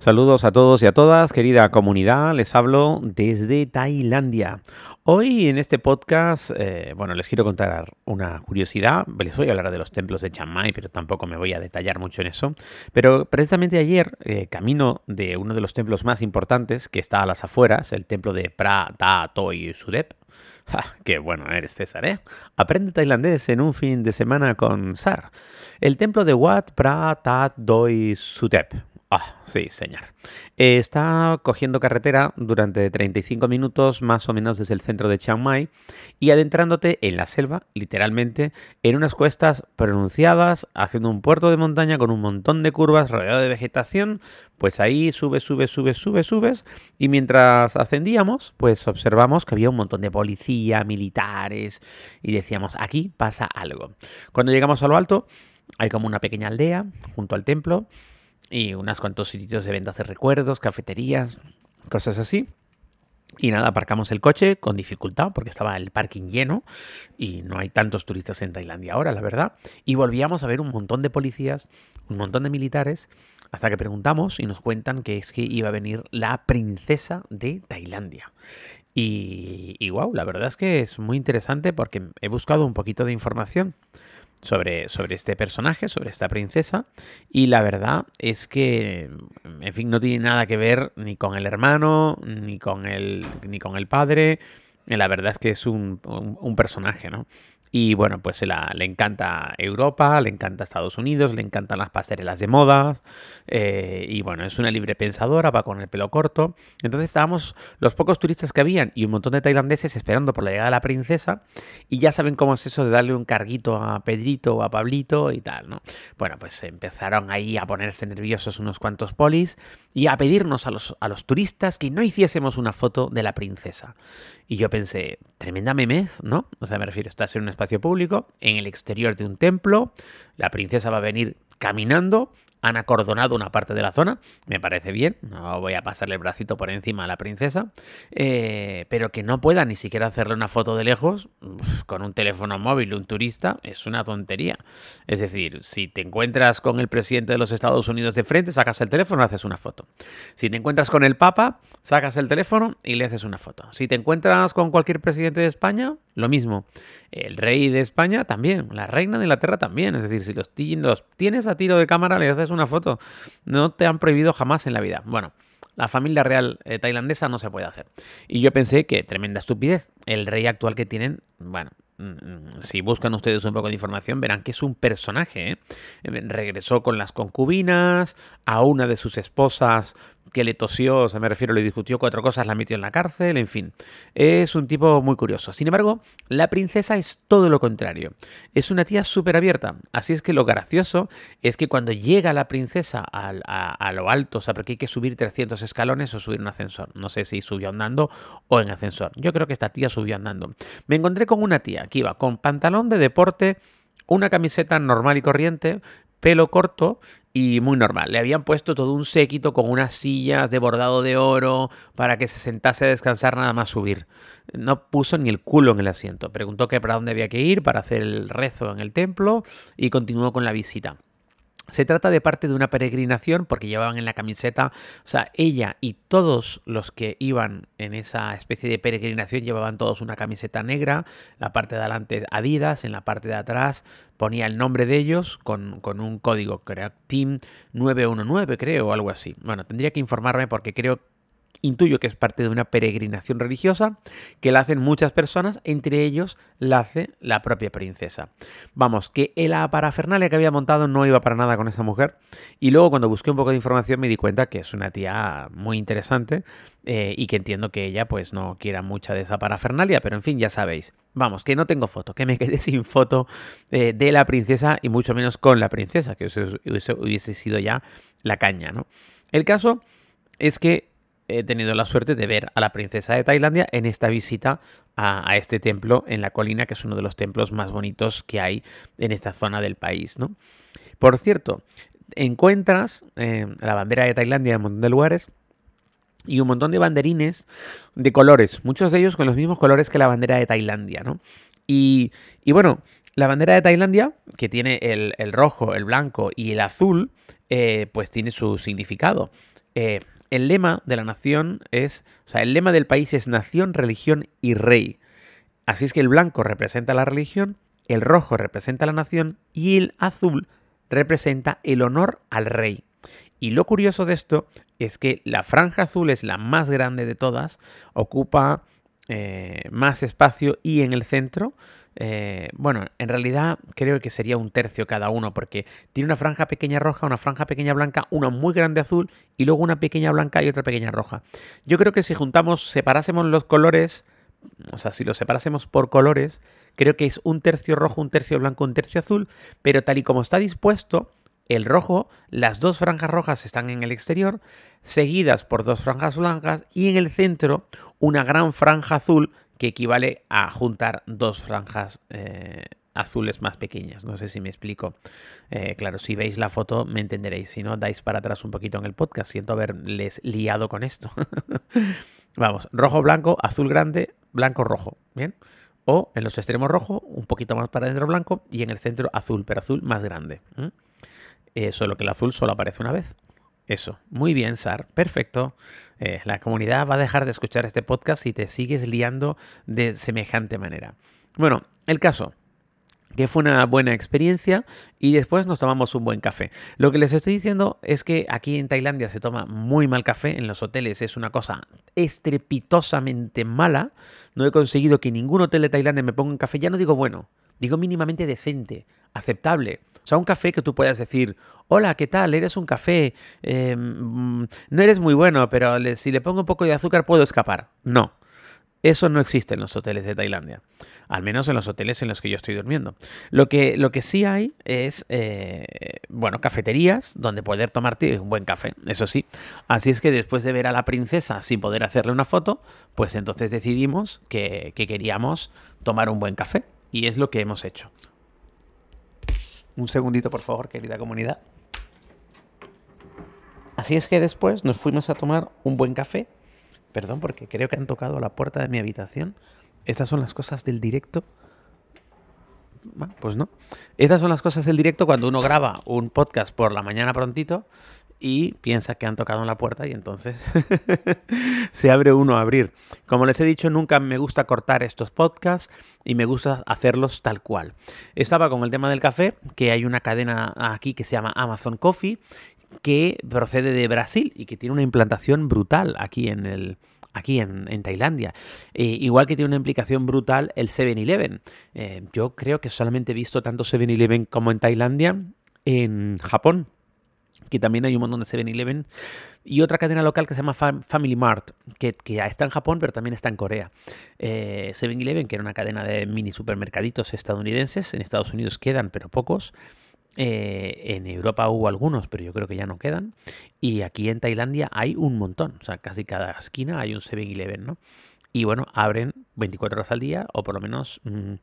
Saludos a todos y a todas, querida comunidad, les hablo desde Tailandia. Hoy en este podcast, eh, bueno, les quiero contar una curiosidad, les voy a hablar de los templos de Chiang Mai, pero tampoco me voy a detallar mucho en eso. Pero precisamente ayer, eh, camino de uno de los templos más importantes que está a las afueras, el templo de Pra Ta Toi Sudep, qué bueno eres, César, ¿eh? Aprende tailandés en un fin de semana con Sar. El templo de Wat Pra Ta Doi Sudep. Ah, sí, señor. está cogiendo carretera durante 35 minutos más o menos desde el centro de Chiang Mai y adentrándote en la selva, literalmente, en unas cuestas pronunciadas, haciendo un puerto de montaña con un montón de curvas rodeado de vegetación, pues ahí subes, subes, subes, subes, subes y mientras ascendíamos, pues observamos que había un montón de policía, militares y decíamos, aquí pasa algo. Cuando llegamos a lo alto, hay como una pequeña aldea junto al templo y unos cuantos sitios de ventas de recuerdos, cafeterías, cosas así. Y nada, aparcamos el coche con dificultad porque estaba el parking lleno y no hay tantos turistas en Tailandia ahora, la verdad. Y volvíamos a ver un montón de policías, un montón de militares, hasta que preguntamos y nos cuentan que es que iba a venir la princesa de Tailandia. Y, y wow, la verdad es que es muy interesante porque he buscado un poquito de información sobre, sobre este personaje, sobre esta princesa, y la verdad es que, en fin, no tiene nada que ver ni con el hermano, ni con el, ni con el padre. La verdad es que es un, un personaje, ¿no? Y bueno, pues le encanta Europa, le encanta Estados Unidos, le encantan las pasarelas de moda. Eh, y bueno, es una libre pensadora, va con el pelo corto. Entonces estábamos los pocos turistas que habían y un montón de tailandeses esperando por la llegada de la princesa. Y ya saben cómo es eso de darle un carguito a Pedrito o a Pablito y tal, ¿no? Bueno, pues empezaron ahí a ponerse nerviosos unos cuantos polis y a pedirnos a los, a los turistas que no hiciésemos una foto de la princesa. Y yo pensé, tremenda memez, ¿no? O sea, me refiero, estás en espacio público, en el exterior de un templo, la princesa va a venir caminando han acordonado una parte de la zona, me parece bien, no voy a pasarle el bracito por encima a la princesa, eh, pero que no pueda ni siquiera hacerle una foto de lejos con un teléfono móvil un turista es una tontería. Es decir, si te encuentras con el presidente de los Estados Unidos de frente, sacas el teléfono y haces una foto. Si te encuentras con el Papa, sacas el teléfono y le haces una foto. Si te encuentras con cualquier presidente de España, lo mismo. El rey de España también, la reina de Inglaterra también. Es decir, si los, tienes a tiro de cámara, le haces una foto. No te han prohibido jamás en la vida. Bueno, la familia real eh, tailandesa no se puede hacer. Y yo pensé que tremenda estupidez. El rey actual que tienen, bueno, mm, mm, si buscan ustedes un poco de información, verán que es un personaje. ¿eh? Regresó con las concubinas, a una de sus esposas que le tosió, o sea, me refiero, le discutió cuatro cosas, la metió en la cárcel, en fin. Es un tipo muy curioso. Sin embargo, la princesa es todo lo contrario. Es una tía súper abierta. Así es que lo gracioso es que cuando llega la princesa a, lo alto, o sea, porque hay que subir 300 escalones o subir un ascensor. No sé si subió andando o en ascensor. Yo creo que esta tía subió andando. Me encontré con una tía que iba con pantalón de deporte, una camiseta normal y corriente, pelo corto y muy normal. Le habían puesto todo un séquito con unas sillas de bordado de oro para que se sentase a descansar nada más subir. No puso ni el culo en el asiento. Preguntó que para dónde había que ir para hacer el rezo en el templo y continuó con la visita. Se trata de parte de una peregrinación porque llevaban en la camiseta, o sea, ella y todos los que iban en esa especie de peregrinación llevaban todos una camiseta negra, la parte de adelante Adidas, en la parte de atrás ponía el nombre de ellos con, con un código, creo, Team 919 creo o algo así. Bueno, tendría que informarme porque creo Intuyo que es parte de una peregrinación religiosa que la hacen muchas personas, entre ellos la hace la propia princesa. Vamos, que la parafernalia que había montado no iba para nada con esa mujer. Y luego cuando busqué un poco de información me di cuenta que es una tía muy interesante eh, y que entiendo que ella pues no quiera mucha de esa parafernalia, pero en fin, ya sabéis. Vamos, que no tengo foto, que me quedé sin foto eh, de la princesa y mucho menos con la princesa, que hubiese, hubiese sido ya la caña, ¿no? El caso es que he tenido la suerte de ver a la princesa de Tailandia en esta visita a, este templo en la colina, que es uno de los templos más bonitos que hay en esta zona del país. ¿no? Por cierto, encuentras eh, la bandera de Tailandia en un montón de lugares. y un montón de banderines de colores, muchos de ellos con los mismos colores que la bandera de Tailandia, ¿no? Y, bueno, la bandera de Tailandia, que tiene el, rojo, el blanco y el azul, eh, pues tiene su significado. Eh, el lema de la nación es, o sea, el lema del país es nación, religión y rey. Así es que el blanco representa la religión, el rojo representa la nación y el azul representa el honor al rey. Y lo curioso de esto es que la franja azul es la más grande de todas, ocupa eh, más espacio y en el centro, eh, bueno, en realidad creo que sería un tercio cada uno, porque tiene una franja pequeña roja, una franja pequeña blanca, una muy grande azul y luego una pequeña blanca y otra pequeña roja. Yo creo que si juntamos, separásemos los colores, o sea, si los separásemos por colores, creo que es un tercio rojo, un tercio blanco, un tercio azul, pero tal y como está dispuesto, el rojo, las dos franjas rojas están en el exterior, seguidas por dos franjas blancas y en el centro una gran franja azul que equivale a juntar dos franjas eh, azules más pequeñas. No sé si me explico. Eh, claro, si veis la foto me entenderéis. Si no, dais para atrás un poquito en el podcast. Siento haberles liado con esto. Vamos, rojo, blanco, azul grande, blanco, rojo. Bien. O en los extremos rojo, un poquito más para adentro blanco y en el centro azul, pero azul más grande. Eh, solo que el azul solo aparece una vez. Eso, muy bien, Sar, perfecto. Eh, la comunidad va a dejar de escuchar este podcast si te sigues liando de semejante manera. Bueno, el caso, que fue una buena experiencia y después nos tomamos un buen café. Lo que les estoy diciendo es que aquí en Tailandia se toma muy mal café, en los hoteles es una cosa estrepitosamente mala. No he conseguido que ningún hotel de Tailandia me ponga un café, ya no digo bueno, digo mínimamente decente, aceptable. O sea, un café que tú puedas decir, hola, ¿qué tal? Eres un café, em, no eres muy bueno, pero si le pongo un poco de azúcar puedo escapar. No. Eso no existe en los hoteles de Tailandia, al menos en los hoteles en los que yo estoy durmiendo. Lo que, lo que sí hay es, eh, bueno, cafeterías donde poder tomarte un buen café, eso sí. Así es que después de ver a la princesa sin poder hacerle una foto, pues entonces decidimos que queríamos tomar un buen café. Y es lo que hemos hecho. Un segundito, por favor, querida comunidad. Así es que después nos fuimos a tomar un buen café. Perdón, porque creo que han tocado la puerta de mi habitación. Estas son las cosas del directo. Bueno, pues no. Estas son las cosas del directo cuando uno graba un podcast por la mañana prontito y piensa que han tocado en la puerta y entonces se abre uno a abrir. Como les he dicho, nunca me gusta cortar estos podcasts y me gusta hacerlos tal cual. Estaba con el tema del café, que hay una cadena aquí que se llama Amazon Coffee, que procede de Brasil y que tiene una implantación brutal aquí en el, aquí en, Tailandia. Eh, igual que tiene una implicación brutal el 7-Eleven. Eh, yo creo que solamente he visto tanto 7-Eleven como en Tailandia en Japón que también hay un montón de 7-Eleven, y otra cadena local que se llama Family Mart, que, que, está en Japón, pero también está en Corea. 7-Eleven, eh, que era una cadena de mini supermercaditos estadounidenses, en Estados Unidos quedan, pero pocos. Eh, en Europa hubo algunos, pero yo creo que ya no quedan. Y aquí en Tailandia hay un montón, o sea, casi cada esquina hay un 7-Eleven, ¿no? Y bueno, abren 24 horas al día, o por lo menos mm,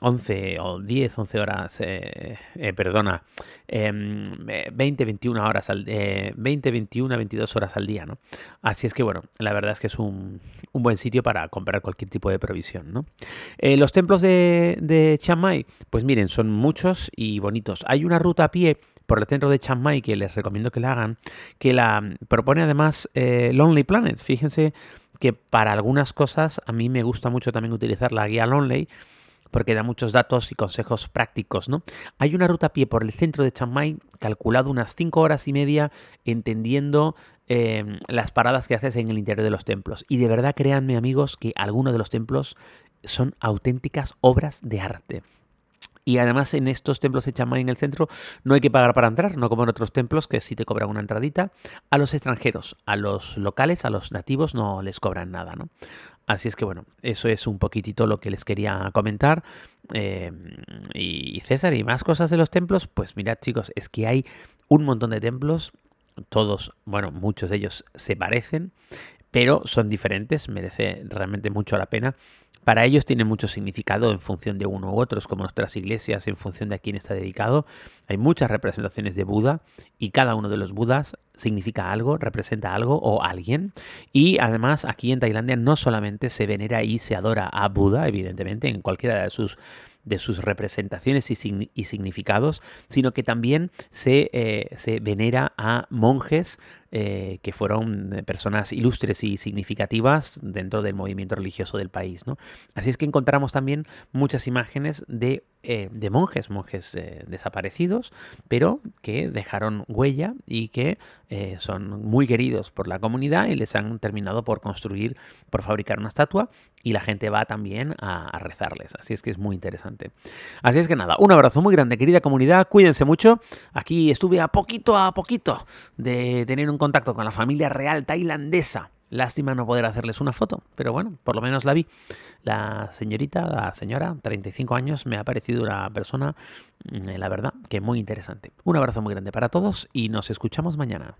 11 eh, o 10, 11 horas, eh, eh, perdona, 20, em, 21 horas al 20, 21, 22 horas al día, ¿no? Así es que bueno, la verdad es que es un, buen sitio para comprar cualquier tipo de provisión, ¿no? los templos de, de Chiang Mai, pues miren, son muchos y bonitos. Hay una ruta a pie por el centro de Chiang Mai que les recomiendo que la hagan, que la propone además Lonely Planet. Fíjense que para algunas cosas a mí me gusta mucho también utilizar la guía Lonely porque da muchos datos y consejos prácticos, ¿no? Hay una ruta a pie por el centro de Chiang Mai, calculado unas 5 horas y media, entendiendo em, las paradas que haces en el interior de los templos. Y de verdad, créanme amigos, que algunos de los templos son auténticas obras de arte. Y además en estos templos de Chiang en el centro no hay que pagar para entrar, no como en otros templos que sí te cobran una entradita. A los extranjeros, a los locales, a los nativos no les cobran nada, ¿no? Así es que bueno, eso es un poquitito lo que les quería comentar. Eh, y César, y más cosas de los templos, pues mirad chicos, es que hay un montón de templos, todos, bueno, muchos de ellos se parecen, pero son diferentes, merece realmente mucho la pena. Para ellos tiene mucho significado en función de uno u otro, como nuestras iglesias, en función de a quién está dedicado. Hay muchas representaciones de Buda y cada uno de los Budas significa algo, representa algo o alguien. Y además aquí en Tailandia no solamente se venera y se adora a Buda, evidentemente, en cualquiera de sus de sus representaciones y, significados, sino que también se, eh, se venera a monjes eh, que fueron eh, personas ilustres y significativas dentro del movimiento religioso del país. ¿no? Así es que encontramos también muchas imágenes de, de monjes, monjes desaparecidos, pero que dejaron huella y que son muy queridos por la comunidad y les han terminado por construir, por fabricar una estatua y la gente va también a, a rezarles. Así es que es muy interesante. Así es que nada, un abrazo muy grande, querida comunidad, cuídense mucho. Aquí estuve a poquito a poquito de tener un contacto con la familia real tailandesa. Lástima no poder hacerles una foto, pero bueno, por lo menos la vi. La señorita, la señora, 35 años, me ha parecido una persona, mm, la verdad, que muy interesante. Un abrazo muy grande para todos y nos escuchamos mañana.